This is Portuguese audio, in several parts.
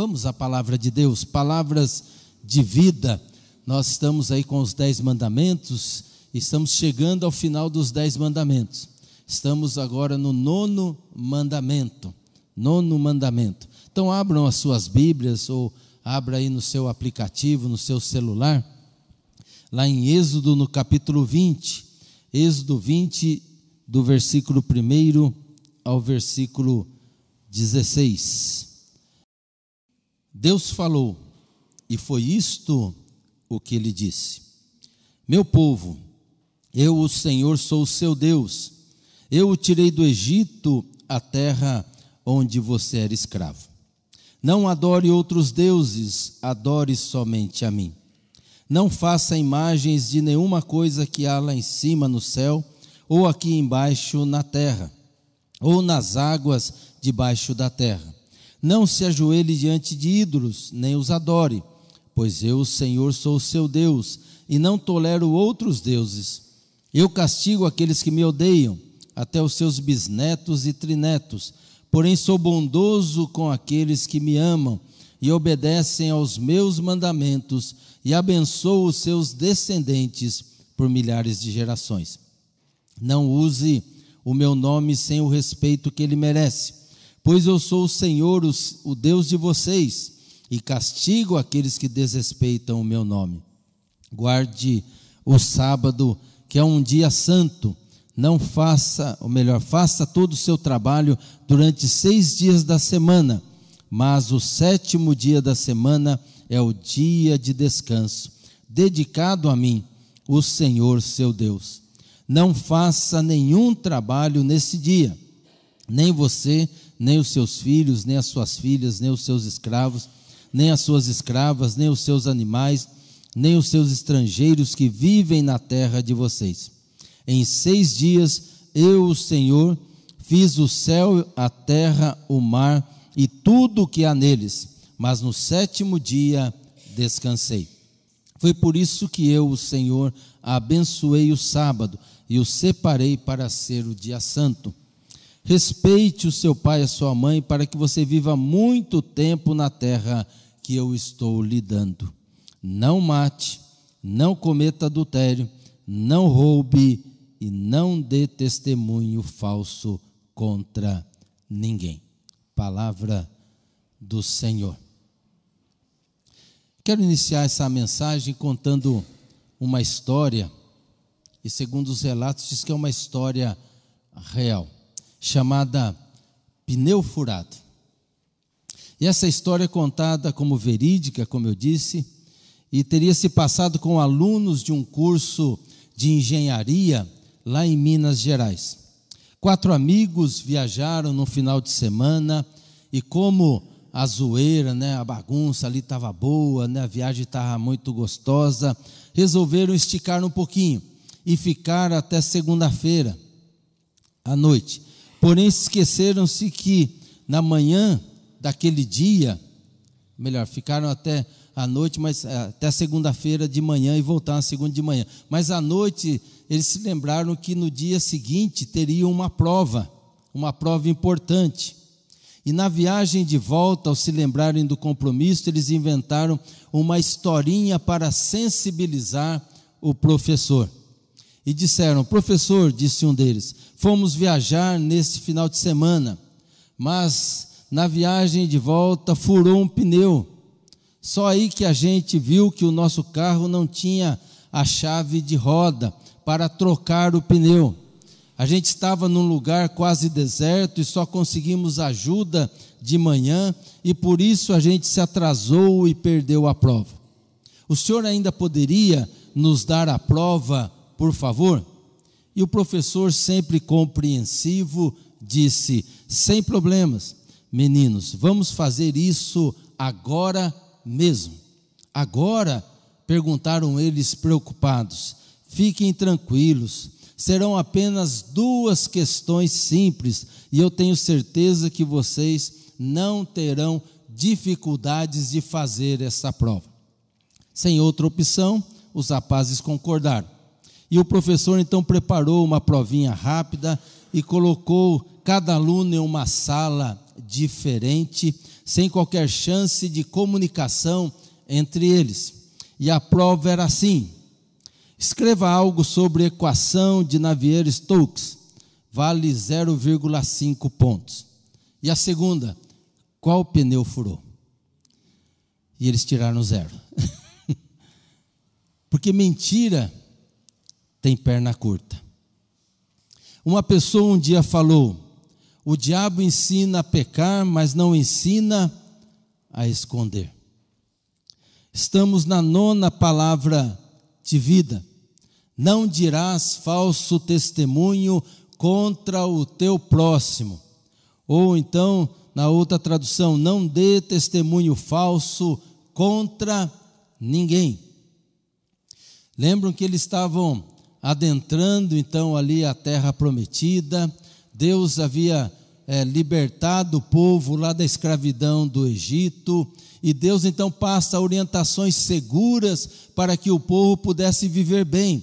Vamos à palavra de Deus, palavras de vida. Nós estamos aí com os dez mandamentos, estamos chegando ao final dos dez mandamentos. Estamos agora no nono mandamento. Nono mandamento. Então abram as suas Bíblias ou abra aí no seu aplicativo, no seu celular, lá em Êxodo no capítulo 20. Êxodo 20, do versículo 1 ao versículo 16. Deus falou, e foi isto o que ele disse: Meu povo, eu, o Senhor, sou o seu Deus. Eu o tirei do Egito, a terra onde você era escravo. Não adore outros deuses, adore somente a mim. Não faça imagens de nenhuma coisa que há lá em cima no céu, ou aqui embaixo na terra, ou nas águas debaixo da terra. Não se ajoelhe diante de ídolos, nem os adore, pois eu, o Senhor, sou o seu Deus, e não tolero outros deuses. Eu castigo aqueles que me odeiam, até os seus bisnetos e trinetos, porém sou bondoso com aqueles que me amam e obedecem aos meus mandamentos, e abençoo os seus descendentes por milhares de gerações. Não use o meu nome sem o respeito que ele merece Pois eu sou o Senhor, o Deus de vocês, e castigo aqueles que desrespeitam o meu nome. Guarde o sábado, que é um dia santo. Não faça, ou melhor, faça todo o seu trabalho durante seis dias da semana, mas o sétimo dia da semana é o dia de descanso, dedicado a mim, o Senhor seu Deus. Não faça nenhum trabalho nesse dia, nem você, nem os seus filhos, nem as suas filhas, nem os seus escravos, nem as suas escravas, nem os seus animais, nem os seus estrangeiros que vivem na terra de vocês. Em seis dias eu, o Senhor, fiz o céu, a terra, o mar e tudo o que há neles, mas no sétimo dia descansei. Foi por isso que eu, o Senhor, abençoei o sábado e o separei para ser o dia santo. Respeite o seu pai e a sua mãe para que você viva muito tempo na terra que eu estou lhe dando. Não mate, não cometa adultério, não roube e não dê testemunho falso contra ninguém. Palavra do Senhor. Quero iniciar essa mensagem contando uma história, e segundo os relatos, diz que é uma história real chamada Pneu Furado. E essa história é contada como verídica, como eu disse, e teria se passado com alunos de um curso de engenharia lá em Minas Gerais. Quatro amigos viajaram no final de semana e como a zoeira, né, a bagunça ali estava boa, né, a viagem estava muito gostosa, resolveram esticar um pouquinho e ficar até segunda-feira à noite. Porém, esqueceram-se que na manhã daquele dia, melhor, ficaram até a noite, mas é, até segunda-feira de manhã e voltaram segunda de manhã. Mas à noite eles se lembraram que no dia seguinte teriam uma prova, uma prova importante. E na viagem de volta, ao se lembrarem do compromisso, eles inventaram uma historinha para sensibilizar o professor e disseram: Professor, disse um deles, fomos viajar neste final de semana, mas na viagem de volta furou um pneu. Só aí que a gente viu que o nosso carro não tinha a chave de roda para trocar o pneu. A gente estava num lugar quase deserto e só conseguimos ajuda de manhã e por isso a gente se atrasou e perdeu a prova. O senhor ainda poderia nos dar a prova por favor? E o professor, sempre compreensivo, disse: sem problemas, meninos, vamos fazer isso agora mesmo. Agora, perguntaram eles preocupados, fiquem tranquilos, serão apenas duas questões simples e eu tenho certeza que vocês não terão dificuldades de fazer essa prova. Sem outra opção, os rapazes concordaram. E o professor então preparou uma provinha rápida e colocou cada aluno em uma sala diferente, sem qualquer chance de comunicação entre eles. E a prova era assim: escreva algo sobre equação de Navier-Stokes, vale 0,5 pontos. E a segunda, qual pneu furou? E eles tiraram zero. Porque mentira tem perna curta. Uma pessoa um dia falou: o diabo ensina a pecar, mas não ensina a esconder. Estamos na nona palavra de vida. Não dirás falso testemunho contra o teu próximo. Ou então, na outra tradução, não dê testemunho falso contra ninguém. Lembram que eles estavam adentrando então ali a terra prometida, Deus havia é, libertado o povo lá da escravidão do Egito, e Deus então passa orientações seguras para que o povo pudesse viver bem,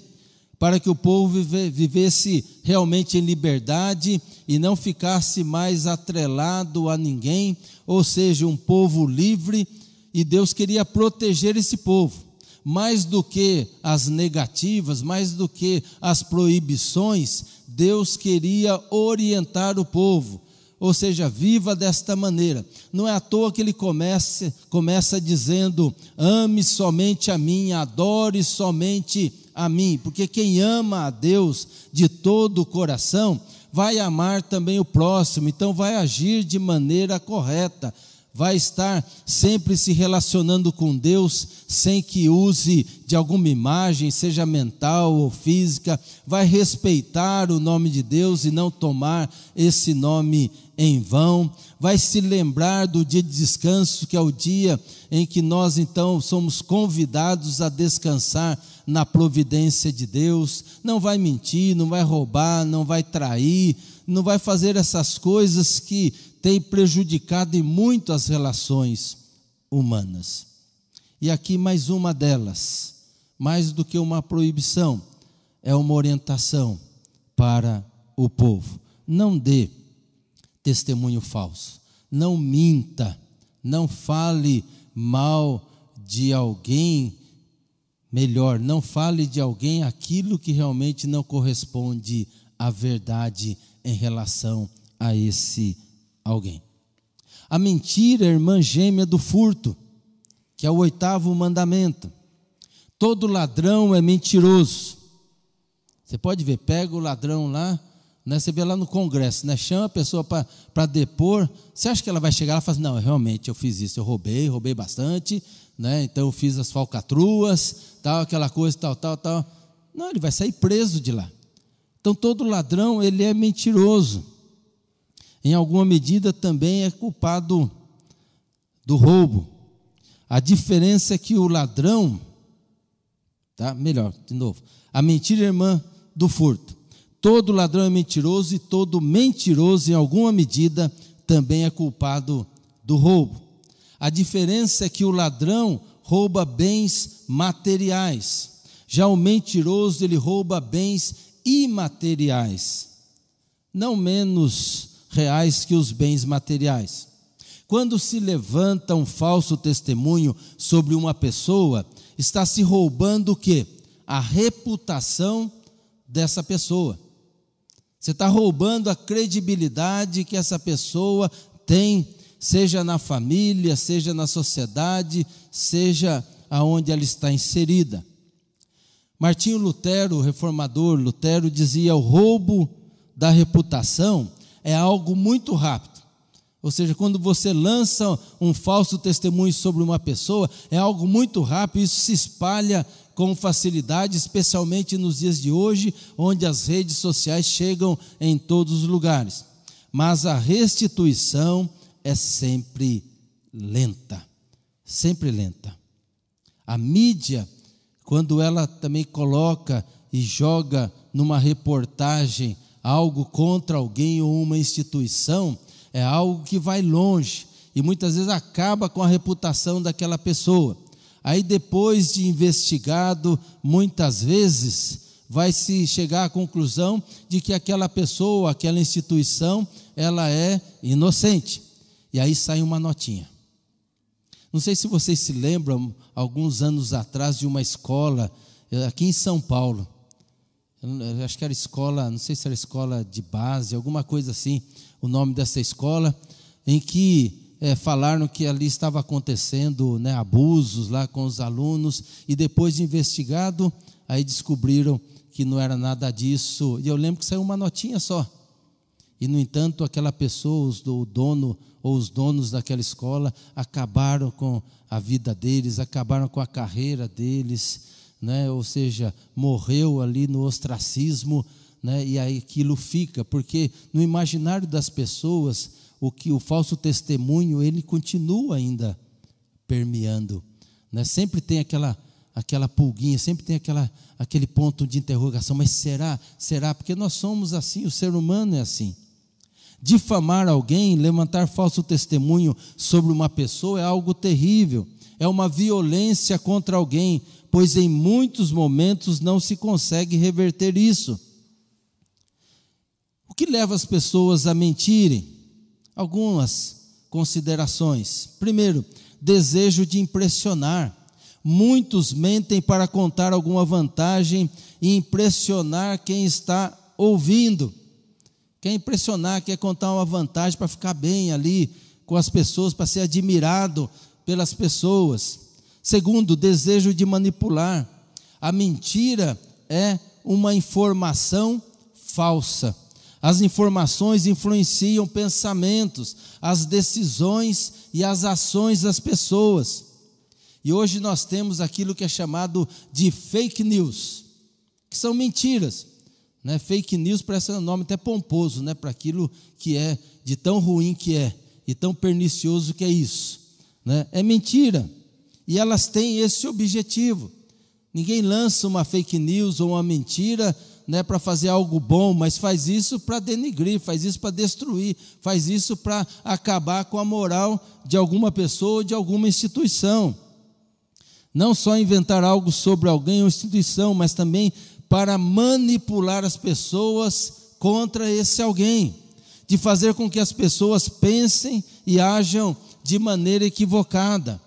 para que o povo vive, vivesse realmente em liberdade e não ficasse mais atrelado a ninguém, ou seja, um povo livre, e Deus queria proteger esse povo mais do que as negativas, mais do que as proibições, Deus queria orientar o povo. Ou seja, viva desta maneira. Não é à toa que ele começa, começa dizendo: ame somente a mim, adore somente a mim, porque quem ama a Deus de todo o coração vai amar também o próximo, então vai agir de maneira correta, vai estar sempre se relacionando com Deus sem que use de alguma imagem, seja mental ou física, vai respeitar o nome de Deus e não tomar esse nome em vão, vai se lembrar do dia de descanso, que é o dia em que nós então somos convidados a descansar na providência de Deus, não vai mentir, não vai roubar, não vai trair, não vai fazer essas coisas que tem prejudicado em muito as relações humanas. E aqui mais uma delas, mais do que uma proibição, é uma orientação para o povo. Não dê testemunho falso, não minta, não fale mal de alguém, melhor, não fale de alguém aquilo que realmente não corresponde à verdade em relação a esse alguém. A mentira é irmã gêmea do furto, que é o oitavo mandamento. Todo ladrão é mentiroso. Você pode ver, pega o ladrão lá, né, você vê lá no Congresso, né, chama a pessoa para depor. Você acha que ela vai chegar lá e falar assim, não, realmente eu fiz isso, eu roubei, roubei bastante, né, então eu fiz as falcatruas, tal, aquela coisa, tal, tal, tal. Não, ele vai sair preso de lá. Então todo ladrão, ele é mentiroso em alguma medida também é culpado do roubo. A diferença é que o ladrão, tá? Melhor, de novo. A mentira é irmã do furto. Todo ladrão é mentiroso e todo mentiroso, em alguma medida, também é culpado do roubo. A diferença é que o ladrão rouba bens materiais. Já o mentiroso, ele rouba bens imateriais. Não menos reais que os bens materiais. Quando se levanta um falso testemunho sobre uma pessoa, está se roubando o quê? A reputação dessa pessoa. Você está roubando a credibilidade que essa pessoa tem, seja na família, seja na sociedade, seja aonde ela está inserida. Martinho Lutero, reformador Lutero, dizia: o roubo da reputação é algo muito rápido. Ou seja, quando você lança um falso testemunho sobre uma pessoa, é algo muito rápido, isso se espalha com facilidade, especialmente nos dias de hoje, onde as redes sociais chegam em todos os lugares. Mas a restituição é sempre lenta, sempre lenta. A mídia, quando ela também coloca e joga numa reportagem algo contra alguém ou uma instituição, é algo que vai longe e muitas vezes acaba com a reputação daquela pessoa. Aí, depois de investigado, muitas vezes vai se chegar à conclusão de que aquela pessoa, aquela instituição, ela é inocente. E aí sai uma notinha. Não sei se vocês se lembram, alguns anos atrás, de uma escola eh, aqui em São Paulo. Eu acho que era escola, não sei se era escola de base, alguma coisa assim, o nome dessa escola, em que é, falaram que ali estava acontecendo né, abusos lá com os alunos, e depois de investigado, aí descobriram que não era nada disso. E eu lembro que saiu uma notinha só. E, no entanto, aquela pessoa, o dono ou os donos daquela escola, acabaram com a vida deles, acabaram com a carreira deles, né? ou seja, morreu ali no ostracismo, né? e aí aquilo fica, porque no imaginário das pessoas, o que o falso testemunho, ele continua ainda permeando. Né? Sempre tem aquela aquela pulguinha, sempre tem aquela, aquele ponto de interrogação, mas será? Será? Porque nós somos assim, o ser humano é assim. Difamar alguém, levantar falso testemunho sobre uma pessoa é algo terrível, é uma violência contra alguém, pois em muitos momentos não se consegue reverter isso. O que leva as pessoas a mentirem? Algumas considerações. Primeiro, desejo de impressionar. Muitos mentem para contar alguma vantagem e impressionar quem está ouvindo quer impressionar, quer contar uma vantagem para ficar bem ali com as pessoas, para ser admirado pelas pessoas. Segundo, desejo de manipular. A mentira é uma informação falsa. As informações influenciam pensamentos, as decisões e as ações das pessoas. E hoje nós temos aquilo que é chamado de fake news, que são mentiras. Né? Fake news parece um nome até pomposo né? para aquilo que é, de tão ruim que é, e tão pernicioso que é isso. Né? É mentira. E elas têm esse objetivo. Ninguém lança uma fake news ou uma mentira né, para fazer algo bom, mas faz isso para denigrir, faz isso para destruir, faz isso para acabar com a moral de alguma pessoa ou de alguma instituição. Não só inventar algo sobre alguém ou instituição, mas também para manipular as pessoas contra esse alguém, de fazer com que as pessoas pensem e ajam de maneira equivocada.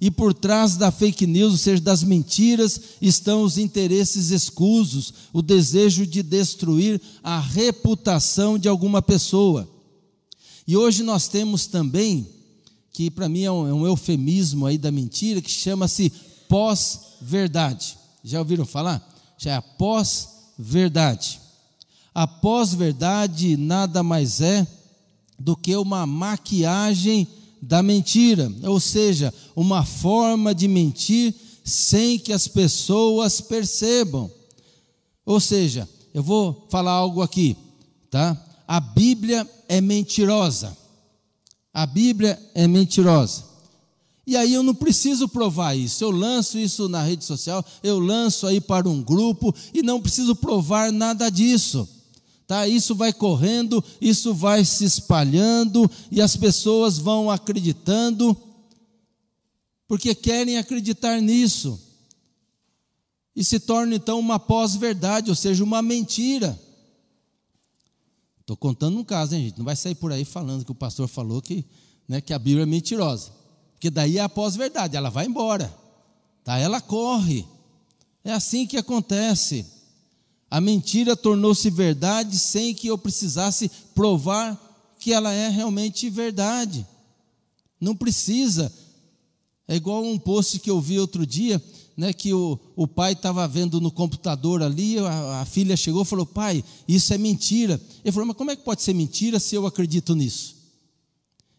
E por trás da fake news, ou seja, das mentiras, estão os interesses escusos, o desejo de destruir a reputação de alguma pessoa. E hoje nós temos também, que para mim é um, é um eufemismo aí da mentira, que chama-se pós-verdade. Já ouviram falar? Já é a pós-verdade. A pós-verdade nada mais é do que uma maquiagem da mentira, ou seja, uma forma de mentir sem que as pessoas percebam. Ou seja, eu vou falar algo aqui, tá? A Bíblia é mentirosa. A Bíblia é mentirosa. E aí eu não preciso provar isso. Eu lanço isso na rede social, eu lanço aí para um grupo e não preciso provar nada disso. Tá? Isso vai correndo, isso vai se espalhando e as pessoas vão acreditando porque querem acreditar nisso. E se torna então uma pós-verdade, ou seja, uma mentira. Estou contando um caso, hein, gente? Não vai sair por aí falando que o pastor falou que, né, que a Bíblia é mentirosa. Porque daí é a pós-verdade, ela vai embora. Tá? Ela corre. É assim que acontece. A mentira tornou-se verdade sem que eu precisasse provar que ela é realmente verdade. Não precisa. É igual um post que eu vi outro dia, né, que o, o pai estava vendo no computador ali, a, a filha chegou e falou: Pai, isso é mentira. Ele falou: Mas como é que pode ser mentira se eu acredito nisso?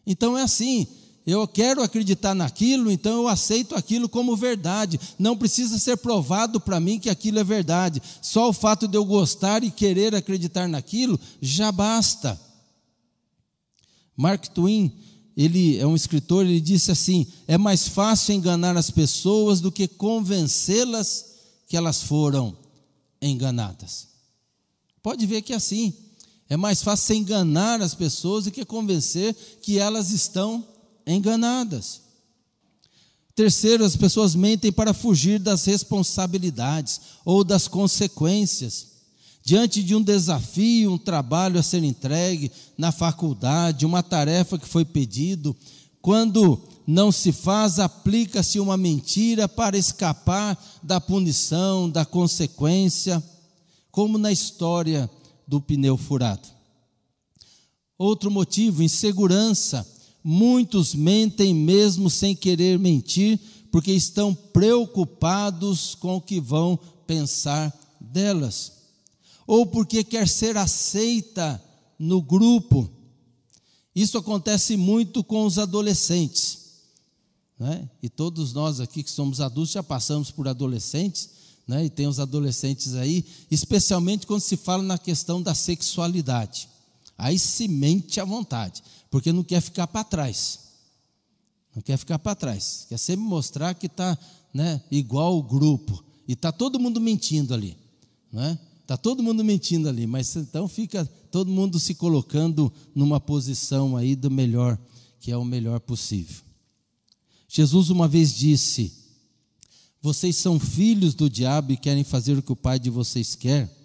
Então é assim: eu quero acreditar naquilo, então eu aceito aquilo como verdade. Não precisa ser provado para mim que aquilo é verdade. Só o fato de eu gostar e querer acreditar naquilo já basta. Mark Twain, ele é um escritor, ele disse assim: é mais fácil enganar as pessoas do que convencê-las que elas foram enganadas. Pode ver que é assim. É mais fácil enganar as pessoas do que convencer que elas estão enganadas. Terceiro, as pessoas mentem para fugir das responsabilidades ou das consequências. Diante de um desafio, um trabalho a ser entregue na faculdade, uma tarefa que foi pedido, quando não se faz, aplica-se uma mentira para escapar da punição, da consequência, como na história do pneu furado. Outro motivo, insegurança. Muitos mentem mesmo sem querer mentir, porque estão preocupados com o que vão pensar delas, ou porque quer ser aceita no grupo. Isso acontece muito com os adolescentes. Né? E todos nós aqui que somos adultos já passamos por adolescentes, né? e tem os adolescentes aí, especialmente quando se fala na questão da sexualidade. Aí se mente à vontade, porque não quer ficar para trás. Não quer ficar para trás. Quer sempre mostrar que está né, igual o grupo. E está todo mundo mentindo ali. Né? Está todo mundo mentindo ali, mas então fica todo mundo se colocando numa posição aí do melhor, que é o melhor possível. Jesus uma vez disse: Vocês são filhos do diabo e querem fazer o que o pai de vocês quer.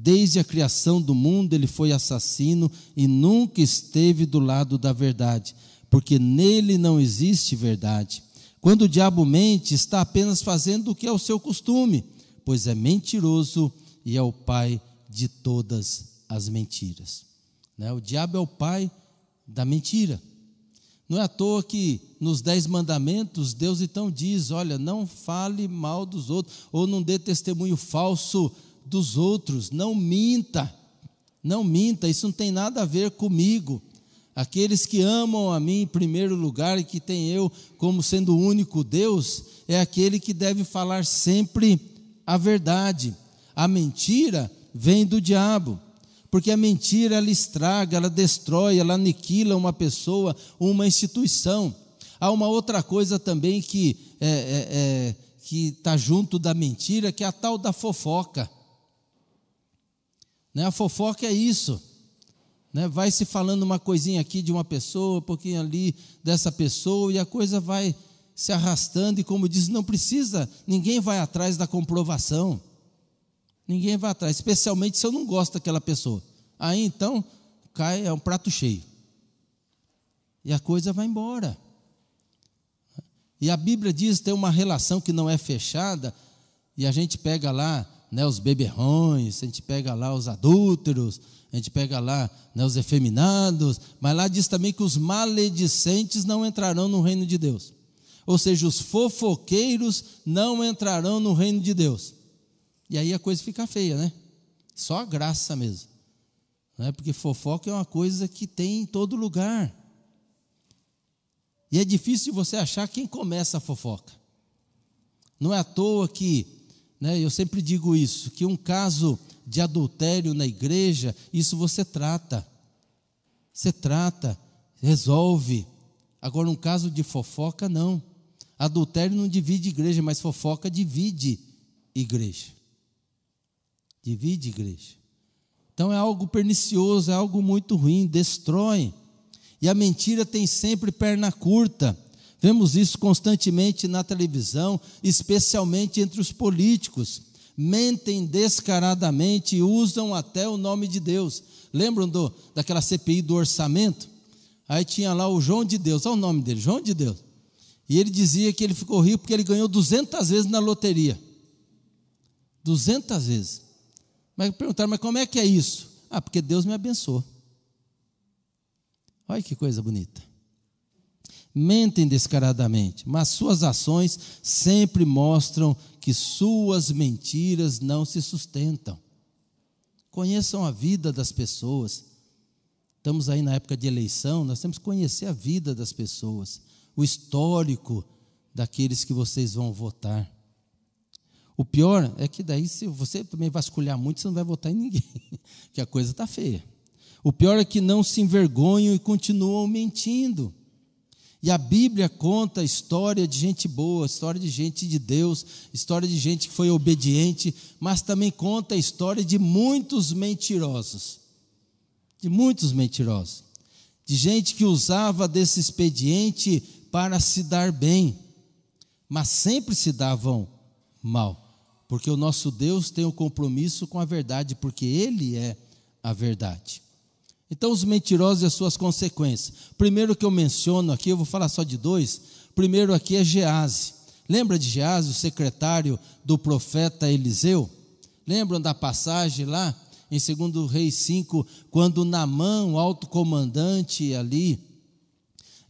Desde a criação do mundo ele foi assassino e nunca esteve do lado da verdade, porque nele não existe verdade. Quando o diabo mente, está apenas fazendo o que é o seu costume, pois é mentiroso e é o pai de todas as mentiras. Né? O diabo é o pai da mentira. Não é à toa que nos Dez Mandamentos Deus então diz: olha, não fale mal dos outros, ou não dê testemunho falso dos outros, não minta, não minta, isso não tem nada a ver comigo. Aqueles que amam a mim em primeiro lugar e que tem eu como sendo o único Deus, é aquele que deve falar sempre a verdade. A mentira vem do diabo, porque a mentira ela estraga, ela destrói, ela aniquila uma pessoa, uma instituição. Há uma outra coisa também que é, é, é, que está junto da mentira, que é a tal da fofoca. Né? A fofoca é isso. Né? Vai se falando uma coisinha aqui de uma pessoa, um pouquinho ali dessa pessoa, e a coisa vai se arrastando, e como diz, não precisa, ninguém vai atrás da comprovação. Ninguém vai atrás, especialmente se eu não gosto daquela pessoa. Aí então, cai, é um prato cheio. E a coisa vai embora. E a Bíblia diz tem uma relação que não é fechada, e a gente pega lá né, os beberrões, a gente pega lá os adúlteros, a gente pega lá né, os efeminados, mas lá diz também que os maledicentes não entrarão no reino de Deus. Ou seja, os fofoqueiros não entrarão no reino de Deus. E aí a coisa fica feia, né? Só a graça mesmo. Né? Porque fofoca é uma coisa que tem em todo lugar. E é difícil de você achar quem começa a fofoca. Não é à toa que, né, eu sempre digo isso, que um caso de adultério na igreja, isso você trata. Você trata, resolve. Agora, um caso de fofoca, não. Adultério não divide igreja, mas fofoca divide igreja divide igreja. Então é algo pernicioso, é algo muito ruim, destrói. E a mentira tem sempre perna curta. Vemos isso constantemente na televisão, especialmente entre os políticos. Mentem descaradamente e usam até o nome de Deus. Lembram do, daquela CPI do orçamento? Aí tinha lá o João de Deus, olha o nome dele, João de Deus. E ele dizia que ele ficou rico porque ele ganhou 200 vezes na loteria. 200 vezes. Mas perguntaram, mas como é que é isso? Ah, porque Deus me abençoou. Olha que coisa bonita. Mentem descaradamente, mas suas ações sempre mostram que suas mentiras não se sustentam. Conheçam a vida das pessoas. Estamos aí na época de eleição, nós temos que conhecer a vida das pessoas, o histórico daqueles que vocês vão votar. O pior é que daí, se você também vasculhar muito, você não vai votar em ninguém, que a coisa está feia. O pior é que não se envergonham e continuam mentindo. E a Bíblia conta história de gente boa, história de gente de Deus, história de gente que foi obediente, mas também conta a história de muitos mentirosos. De muitos mentirosos. De gente que usava desse expediente para se dar bem, mas sempre se davam mal porque o nosso Deus tem um compromisso com a verdade, porque Ele é a verdade. Então, os mentirosos e as suas consequências. Primeiro que eu menciono aqui, eu vou falar só de dois. Primeiro aqui é Gease. Lembra de Gease, o secretário do profeta Eliseu? Lembram da passagem lá em 2 Reis 5, quando Namã, o alto comandante ali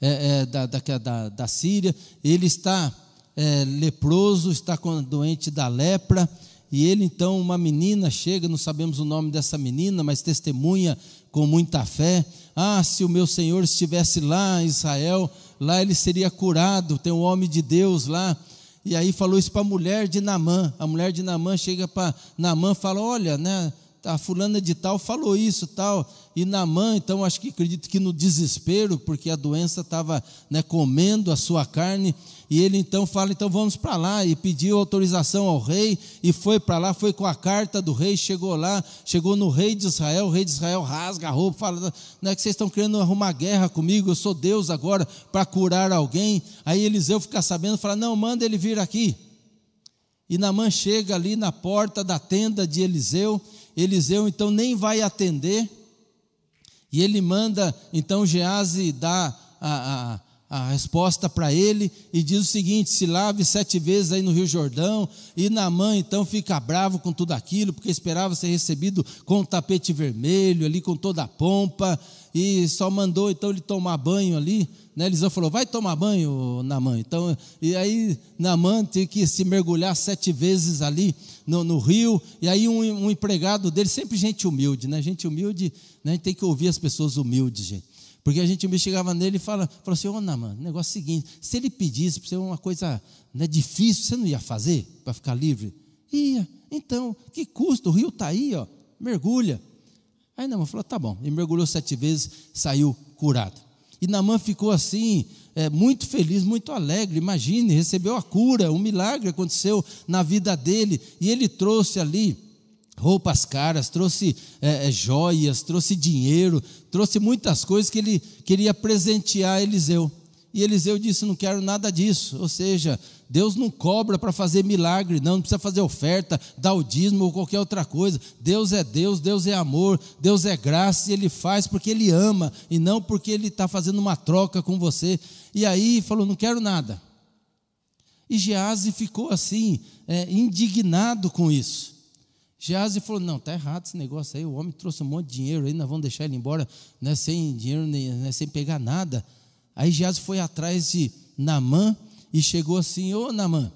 é, é, da, da, da, da, Síria, ele está é, leproso, está doente da lepra, e ele então, uma menina chega, não sabemos o nome dessa menina, mas testemunha com muita fé. Ah, se o meu Senhor estivesse lá em Israel, lá ele seria curado. Tem um homem de Deus lá. E aí falou isso para a mulher de Namã. A mulher de Namã chega para Namã e fala: Olha, né, a fulana de tal falou isso, tal. E Namã, então, acho que acredito que no desespero, porque a doença estava né, comendo a sua carne, e ele então fala: então vamos para lá. E pediu autorização ao rei, e foi para lá, foi com a carta do rei, chegou lá, chegou no rei de Israel. O rei de Israel rasga a roupa, fala: não é que vocês estão querendo arrumar guerra comigo, eu sou Deus agora para curar alguém. Aí Eliseu fica sabendo, fala: não, manda ele vir aqui. E Namã chega ali na porta da tenda de Eliseu. Eliseu então nem vai atender. E ele manda então Gease dar a, a a resposta para ele e diz o seguinte: se lave sete vezes aí no Rio Jordão. E Naamã então fica bravo com tudo aquilo, porque esperava ser recebido com o tapete vermelho, ali com toda a pompa, e só mandou então ele tomar banho ali. Né? Eliseu falou: vai tomar banho, Naamã. Então, e aí Naamã tem que se mergulhar sete vezes ali no, no rio. E aí um, um, empregado dele, sempre gente humilde, né? Gente humilde, né? a gente tem que ouvir as pessoas humildes, gente. Porque a gente chegava nele e fala, falou assim, ô oh, Naman, negócio é o seguinte, se ele pedisse para você uma coisa né, difícil, você não ia fazer para ficar livre? Ia. Então, que custa? O rio está aí, ó, mergulha. Aí Naman falou, tá bom. E mergulhou sete vezes, saiu curado. E Naman ficou assim, é, muito feliz, muito alegre. Imagine, recebeu a cura, um milagre aconteceu na vida dele. E ele trouxe ali roupas caras, trouxe é, é, joias, trouxe dinheiro, trouxe muitas coisas que ele queria presentear Eliseu. E Eliseu disse: Não quero nada disso. Ou seja, Deus não cobra para fazer milagre, não, não precisa fazer oferta, dar o dízimo ou qualquer outra coisa. Deus é Deus, Deus é amor, Deus é graça e Ele faz porque Ele ama e não porque Ele está fazendo uma troca com você. E aí falou: Não quero nada. E Gease ficou assim, é, indignado com isso. Geazi falou: não, está errado esse negócio aí. O homem trouxe um monte de dinheiro aí, nós vamos deixar ele embora né, sem dinheiro, né, sem pegar nada. Aí Geazi foi atrás de Namã e chegou assim: Ô Namã,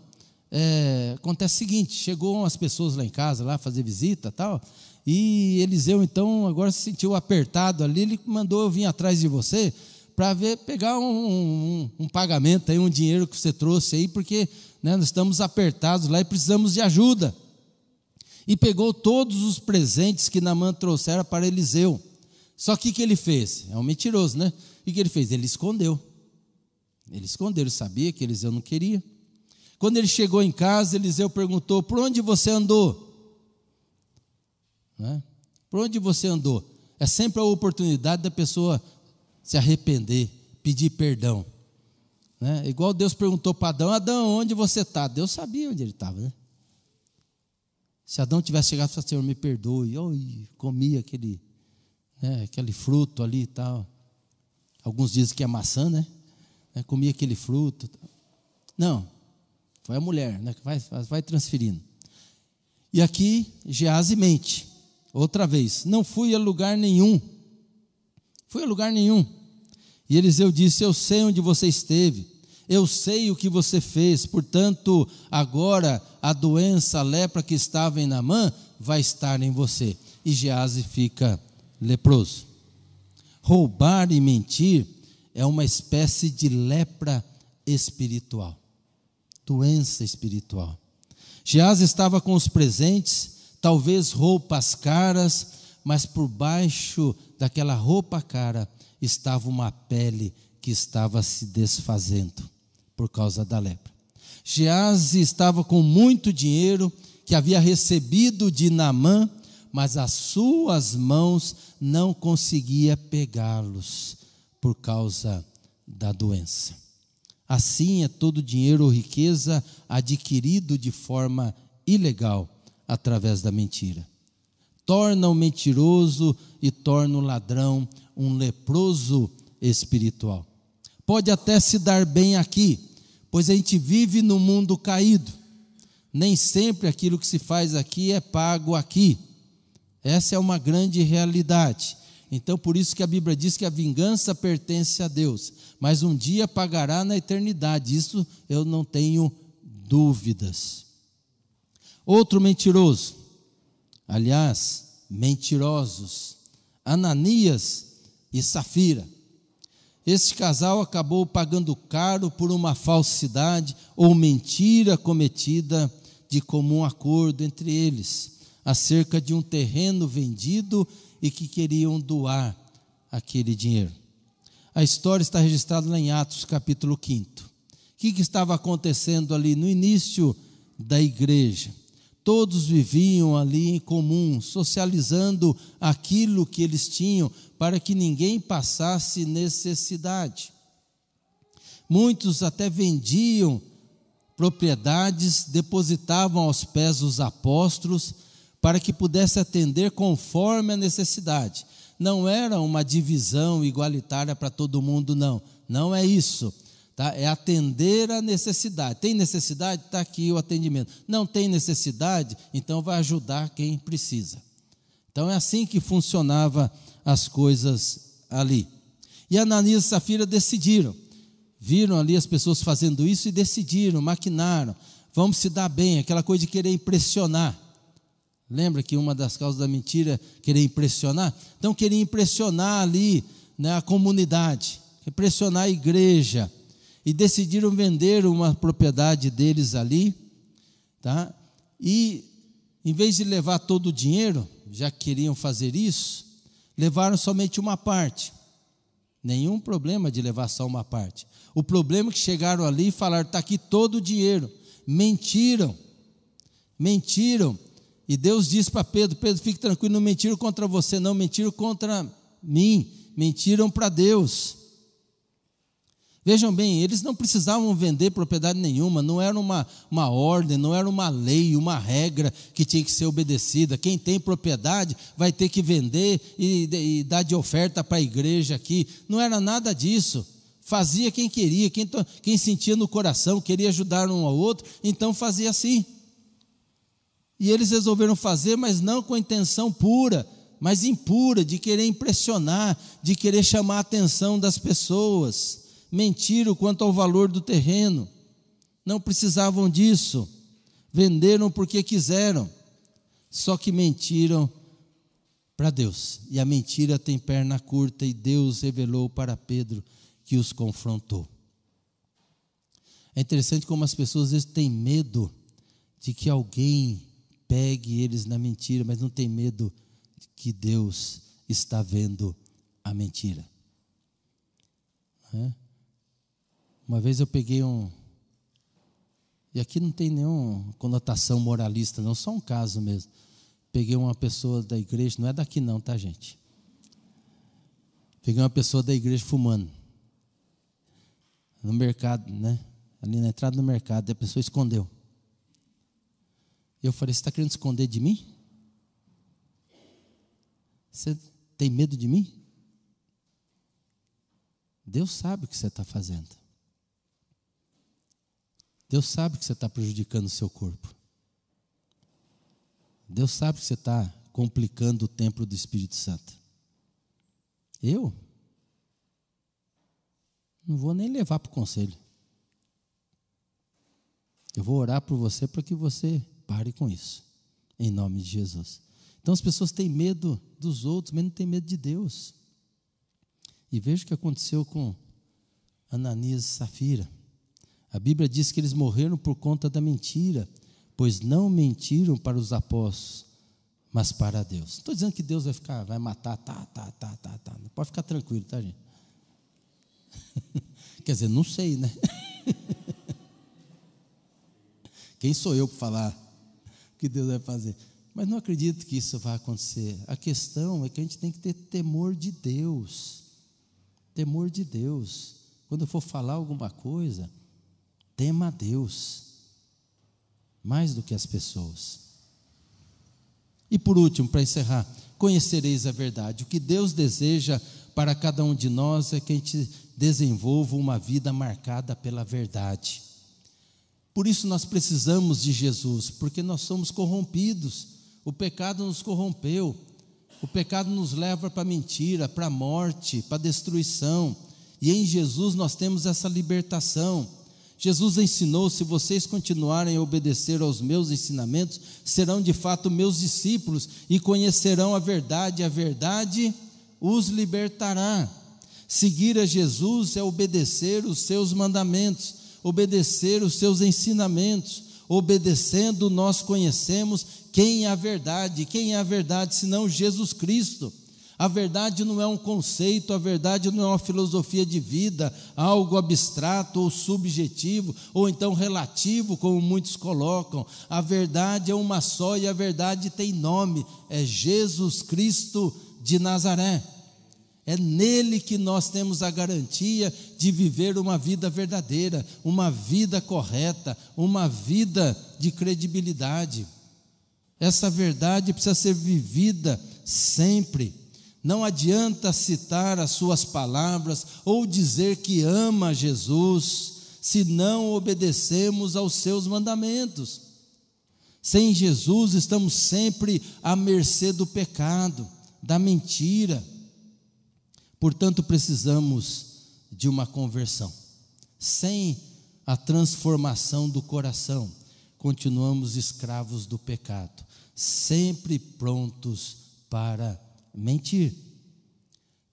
é, acontece o seguinte: chegou umas pessoas lá em casa, lá fazer visita tal. E Eliseu, então, agora se sentiu apertado ali, ele mandou eu vir atrás de você para ver, pegar um, um, um, pagamento aí, um dinheiro que você trouxe aí, porque né, nós estamos apertados lá e precisamos de ajuda e pegou todos os presentes que Namã trouxera para Eliseu. Só que o que ele fez? É um mentiroso, né? O que ele fez? Ele escondeu. Ele escondeu, sabia que Eliseu não queria. Quando ele chegou em casa, Eliseu perguntou: Por onde você andou? É? Por onde você andou? É sempre a oportunidade da pessoa se arrepender, pedir perdão. Né? Igual Deus perguntou para Adão: Adão, onde você está? Deus sabia onde ele estava, né? Se Adão tivesse chegado e falado, Senhor, me perdoe, eu comi aquele, né, aquele fruto ali e tal. Alguns dizem que é maçã, né? É, comi aquele fruto. Não, foi a mulher, né, vai, vai transferindo. E aqui, Gease mente, outra vez, não fui a lugar nenhum. Fui a lugar nenhum. E Eliseu disse: Eu sei onde você esteve eu sei o que você fez, portanto, agora a doença, a lepra que estava em Namã, vai estar em você. E Gease fica leproso. Roubar e mentir é uma espécie de lepra espiritual, doença espiritual. Gease estava com os presentes, talvez roupas caras, mas por baixo daquela roupa cara estava uma pele que estava se desfazendo por causa da lepra. Gease estava com muito dinheiro que havia recebido de Namã, mas as suas mãos não conseguia pegá-los por causa da doença. Assim é todo dinheiro ou riqueza adquirido de forma ilegal através da mentira. torna o mentiroso e torna o ladrão um leproso espiritual. Pode até se dar bem aqui, pois a gente vive no mundo caído. Nem sempre aquilo que se faz aqui é pago aqui. Essa é uma grande realidade. Então, por isso que a Bíblia diz que a vingança pertence a Deus, mas um dia pagará na eternidade. Isso eu não tenho dúvidas. Outro mentiroso, aliás, mentirosos, Ananias e Safira. Este casal acabou pagando caro por uma falsidade ou mentira cometida de comum acordo entre eles, acerca de um terreno vendido e que queriam doar aquele dinheiro. A história está registrada lá em Atos, capítulo 5. O que, que estava acontecendo ali no início da igreja? Todos viviam ali em comum, socializando aquilo que eles tinham, para que ninguém passasse necessidade. Muitos até vendiam propriedades, depositavam aos pés dos apóstolos, para que pudesse atender conforme a necessidade. Não era uma divisão igualitária para todo mundo, não. Não é isso. Tá? É atender a necessidade. Tem necessidade? Está aqui o atendimento. Não tem necessidade? Então vai ajudar quem precisa. Então é assim que funcionava as coisas ali. E Ananias e Safira decidiram. Viram ali as pessoas fazendo isso e decidiram, maquinaram. Vamos se dar bem, aquela coisa de querer impressionar. Lembra que uma das causas da mentira querer impressionar? Então, queria impressionar ali né, a comunidade, impressionar a igreja. E decidiram vender uma propriedade deles ali, tá? E, em vez de levar todo o dinheiro, já queriam fazer isso, levaram somente uma parte. Nenhum problema de levar só uma parte. O problema é que chegaram ali e falaram: está aqui todo o dinheiro. Mentiram. Mentiram e Deus disse para Pedro: Pedro, fique tranquilo, não mentiram contra você, não, mentiram contra mim, mentiram para Deus. Vejam bem, eles não precisavam vender propriedade nenhuma, não era uma, uma ordem, não era uma lei, uma regra que tinha que ser obedecida. Quem tem propriedade vai ter que vender e, e dar de oferta para a igreja aqui. Não era nada disso. Fazia quem queria, quem, quem sentia no coração, queria ajudar um ao outro, então fazia assim. E eles resolveram fazer, mas não com a intenção pura, mas impura, de querer impressionar, de querer chamar a atenção das pessoas. Mentiram quanto ao valor do terreno. Não precisavam disso. Venderam porque quiseram. Só que mentiram para Deus. E a mentira tem perna curta, e Deus revelou para Pedro que os confrontou. É interessante como as pessoas às vezes têm medo de que alguém pegue eles na mentira, mas não tem medo que Deus está vendo a mentira. É? Uma vez eu peguei um. E aqui não tem nenhuma conotação moralista, não, só um caso mesmo. Peguei uma pessoa da igreja, não é daqui não, tá, gente? Peguei uma pessoa da igreja fumando. No mercado, né? Ali na entrada do mercado, e a pessoa escondeu. Eu falei: Você está querendo esconder de mim? Você tem medo de mim? Deus sabe o que você está fazendo. Deus sabe que você está prejudicando o seu corpo. Deus sabe que você está complicando o templo do Espírito Santo. Eu? Não vou nem levar para o conselho. Eu vou orar por você para que você Pare com isso, em nome de Jesus. Então as pessoas têm medo dos outros, mas não têm medo de Deus. E veja o que aconteceu com Ananias e Safira. A Bíblia diz que eles morreram por conta da mentira, pois não mentiram para os apóstolos, mas para Deus. Estou dizendo que Deus vai ficar, vai matar, tá, tá, tá, tá, tá. Pode ficar tranquilo, tá, gente? Quer dizer, não sei, né? Quem sou eu para falar que Deus vai fazer. Mas não acredito que isso vai acontecer. A questão é que a gente tem que ter temor de Deus. Temor de Deus. Quando eu for falar alguma coisa, tema a Deus mais do que as pessoas. E por último, para encerrar, conhecereis a verdade. O que Deus deseja para cada um de nós é que a gente desenvolva uma vida marcada pela verdade. Por isso nós precisamos de Jesus, porque nós somos corrompidos. O pecado nos corrompeu. O pecado nos leva para a mentira, para a morte, para a destruição. E em Jesus nós temos essa libertação. Jesus ensinou: se vocês continuarem a obedecer aos meus ensinamentos, serão de fato meus discípulos e conhecerão a verdade, a verdade os libertará. Seguir a Jesus é obedecer os seus mandamentos, obedecer os seus ensinamentos. Obedecendo, nós conhecemos quem é a verdade. Quem é a verdade senão Jesus Cristo? A verdade não é um conceito, a verdade não é uma filosofia de vida, algo abstrato ou subjetivo, ou então relativo, como muitos colocam. A verdade é uma só e a verdade tem nome: é Jesus Cristo de Nazaré. É nele que nós temos a garantia de viver uma vida verdadeira, uma vida correta, uma vida de credibilidade. Essa verdade precisa ser vivida sempre. Não adianta citar as suas palavras ou dizer que ama Jesus, se não obedecemos aos seus mandamentos. Sem Jesus, estamos sempre à mercê do pecado, da mentira Portanto, precisamos de uma conversão. Sem a transformação do coração, continuamos escravos do pecado, sempre prontos para mentir.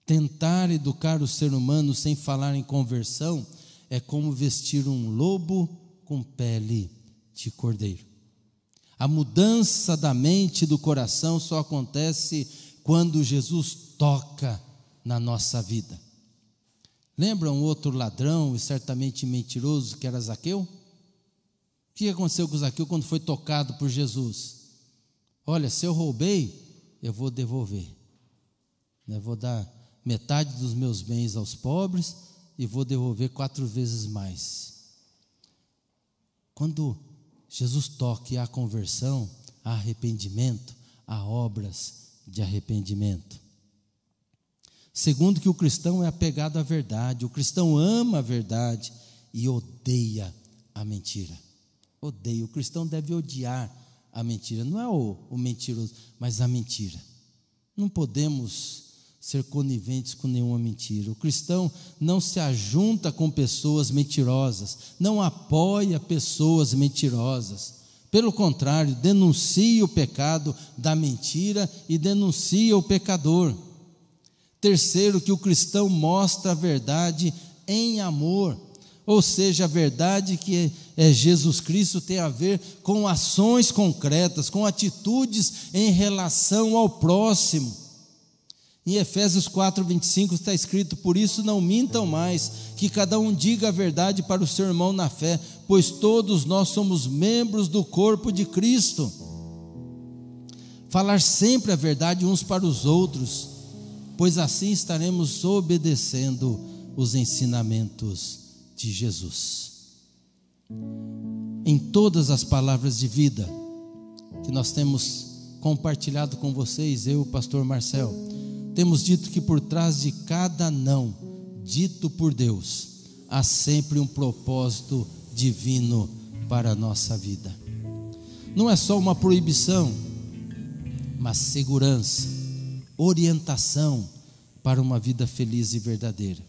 Tentar educar o ser humano sem falar em conversão é como vestir um lobo com pele de cordeiro. A mudança da mente e do coração só acontece quando Jesus toca na nossa vida. Lembra um outro ladrão e certamente mentiroso que era Zaqueu? O que aconteceu com Zaqueu quando foi tocado por Jesus? Olha, se eu roubei, eu vou devolver. Eu né, vou dar metade dos meus bens aos pobres e vou devolver quatro vezes mais. Quando Jesus toque a conversão, a arrependimento, a obras de arrependimento. Segundo, que o cristão é apegado à verdade, o cristão ama a verdade e odeia a mentira. Odeia, o cristão deve odiar a mentira, não é o, o mentiroso, mas a mentira. Não podemos ser coniventes com nenhuma mentira. O cristão não se ajunta com pessoas mentirosas, não apoia pessoas mentirosas. Pelo contrário, denuncia o pecado da mentira e denuncia o pecador. Terceiro, que o cristão mostra a verdade em amor, ou seja, a verdade que é Jesus Cristo tem a ver com ações concretas, com atitudes em relação ao próximo. Em Efésios 4, 25 está escrito: Por isso não mintam mais, que cada um diga a verdade para o seu irmão na fé, pois todos nós somos membros do corpo de Cristo. Falar sempre a verdade uns para os outros, pois assim estaremos obedecendo os ensinamentos de Jesus. Em todas as palavras de vida que nós temos compartilhado com vocês, eu, pastor Marcel, temos dito que por trás de cada não dito por Deus, há sempre um propósito divino para a nossa vida. Não é só uma proibição, mas segurança orientação para uma vida feliz e verdadeira.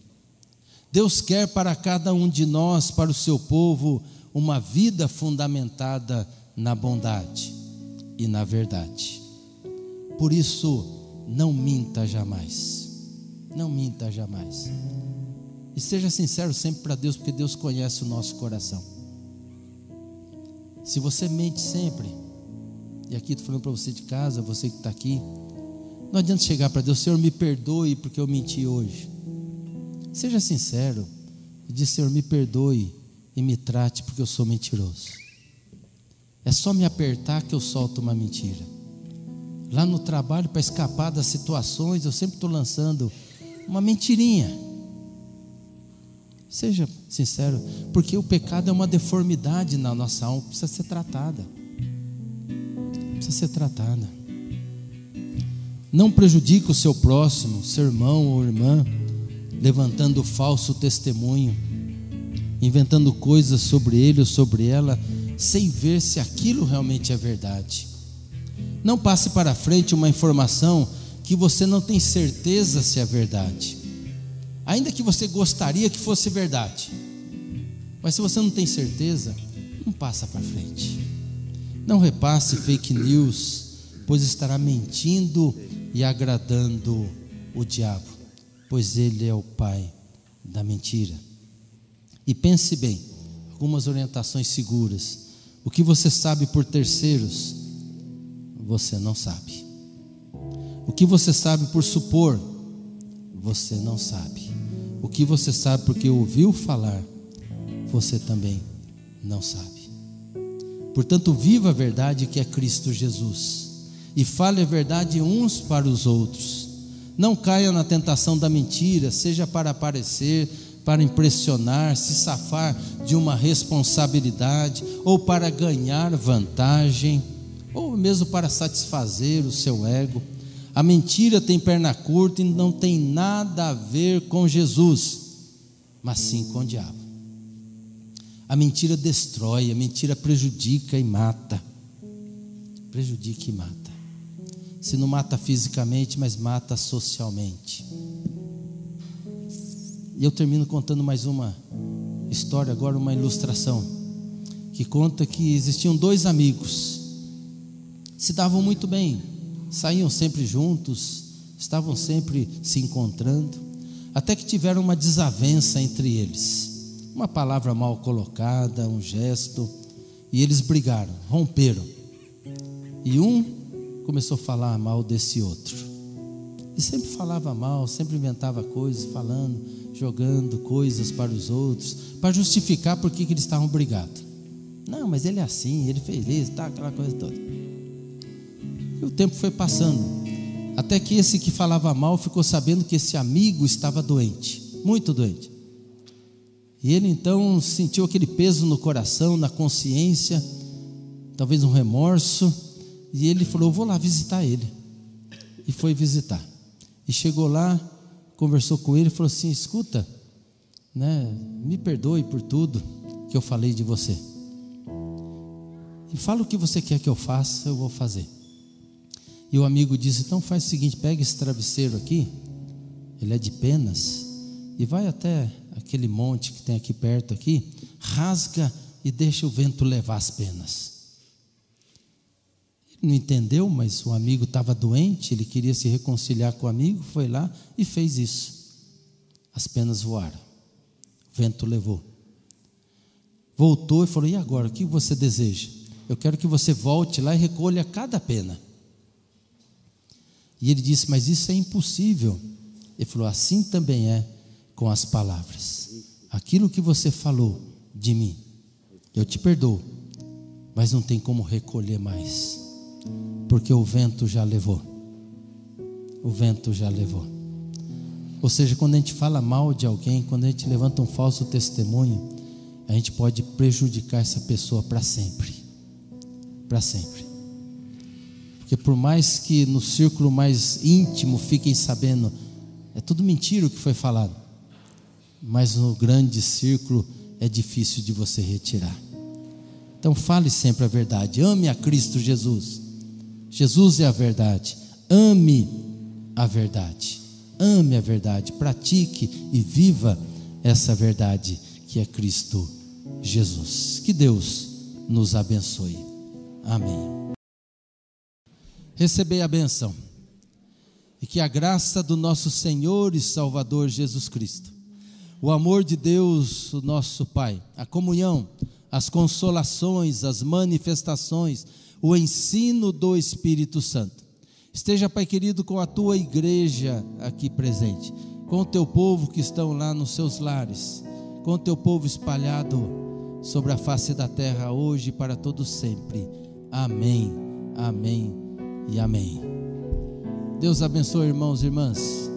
Deus quer para cada um de nós, para o seu povo, uma vida fundamentada na bondade e na verdade. Por isso, não minta jamais. Não minta jamais. E seja sincero sempre para Deus, porque Deus conhece o nosso coração. Se você mente sempre, e aqui estou falando para você de casa, você que está aqui, não adianta chegar para Deus, Senhor, me perdoe porque eu menti hoje. Seja sincero e diz, Senhor, me perdoe e me trate porque eu sou mentiroso. É só me apertar que eu solto uma mentira. Lá no trabalho, para escapar das situações, eu sempre estou lançando uma mentirinha. Seja sincero, porque o pecado é uma deformidade na nossa alma, precisa ser tratada. Precisa ser tratada. Não prejudique o seu próximo, seu irmão ou irmã, levantando falso testemunho, inventando coisas sobre ele ou sobre ela, sem ver se aquilo realmente é verdade. Não passe para frente uma informação que você não tem certeza se é verdade, ainda que você gostaria que fosse verdade, mas se você não tem certeza, não passa para frente. Não repasse fake news, pois estará mentindo e agradando o diabo, pois ele é o pai da mentira. E pense bem, algumas orientações seguras. O que você sabe por terceiros, você não sabe. O que você sabe por supor, você não sabe. O que você sabe porque ouviu falar, você também não sabe. Portanto, viva a verdade que é Cristo Jesus e fale a verdade uns para os outros. Não caia na tentação da mentira, seja para aparecer, para impressionar, se safar de uma responsabilidade ou para ganhar vantagem, ou mesmo para satisfazer o seu ego. A mentira tem perna curta e não tem nada a ver com Jesus, mas sim com o diabo. A mentira destrói, a mentira prejudica e mata. Prejudica e mata. Se não mata fisicamente, mas mata socialmente. E eu termino contando mais uma história, agora uma ilustração, que conta que existiam dois amigos, se davam muito bem, saíam sempre juntos, estavam sempre se encontrando, até que tiveram uma desavença entre eles uma palavra mal colocada, um gesto, e eles brigaram, romperam. E um começou a falar mal desse outro. E sempre falava mal, sempre inventava coisas, falando, jogando coisas para os outros, para justificar por que, eles estavam brigados. Não, mas ele é assim, ele fez isso, tá, aquela coisa toda. E o tempo foi passando, até que esse que falava mal ficou sabendo que esse amigo estava doente, muito doente. E ele então sentiu aquele peso no coração, na consciência, talvez um remorso, e ele falou: Vou lá visitar ele. E foi visitar. E chegou lá, conversou com ele e falou assim: Escuta, né, me perdoe por tudo que eu falei de você. E fala o que você quer que eu faça, eu vou fazer. E o amigo disse: Então faz o seguinte: pega esse travesseiro aqui, ele é de penas, e vai até aquele monte que tem aqui perto aqui, rasga e deixa o vento levar as penas. Não entendeu, mas o amigo estava doente, ele queria se reconciliar com o amigo, foi lá e fez isso. As penas voaram. O vento levou. Voltou e falou: "E agora, o que você deseja? Eu quero que você volte lá e recolha cada pena." E ele disse: "Mas isso é impossível." Ele falou: "Assim também é com as palavras. Aquilo que você falou de mim, eu te perdoo, mas não tem como recolher mais, porque o vento já levou. O vento já levou. Ou seja, quando a gente fala mal de alguém, quando a gente levanta um falso testemunho, a gente pode prejudicar essa pessoa para sempre. Para sempre. Porque por mais que no círculo mais íntimo fiquem sabendo, é tudo mentira o que foi falado mas no grande círculo é difícil de você retirar. Então fale sempre a verdade, ame a Cristo Jesus. Jesus é a verdade. Ame a verdade. Ame a verdade, pratique e viva essa verdade que é Cristo Jesus. Que Deus nos abençoe. Amém. Recebei a benção e que a graça do nosso Senhor e Salvador Jesus Cristo o amor de Deus, o nosso Pai, a comunhão, as consolações, as manifestações, o ensino do Espírito Santo. Esteja, Pai querido, com a tua igreja aqui presente, com o teu povo que estão lá nos seus lares, com o teu povo espalhado sobre a face da terra hoje e para todos sempre. Amém, amém e amém. Deus abençoe, irmãos e irmãs.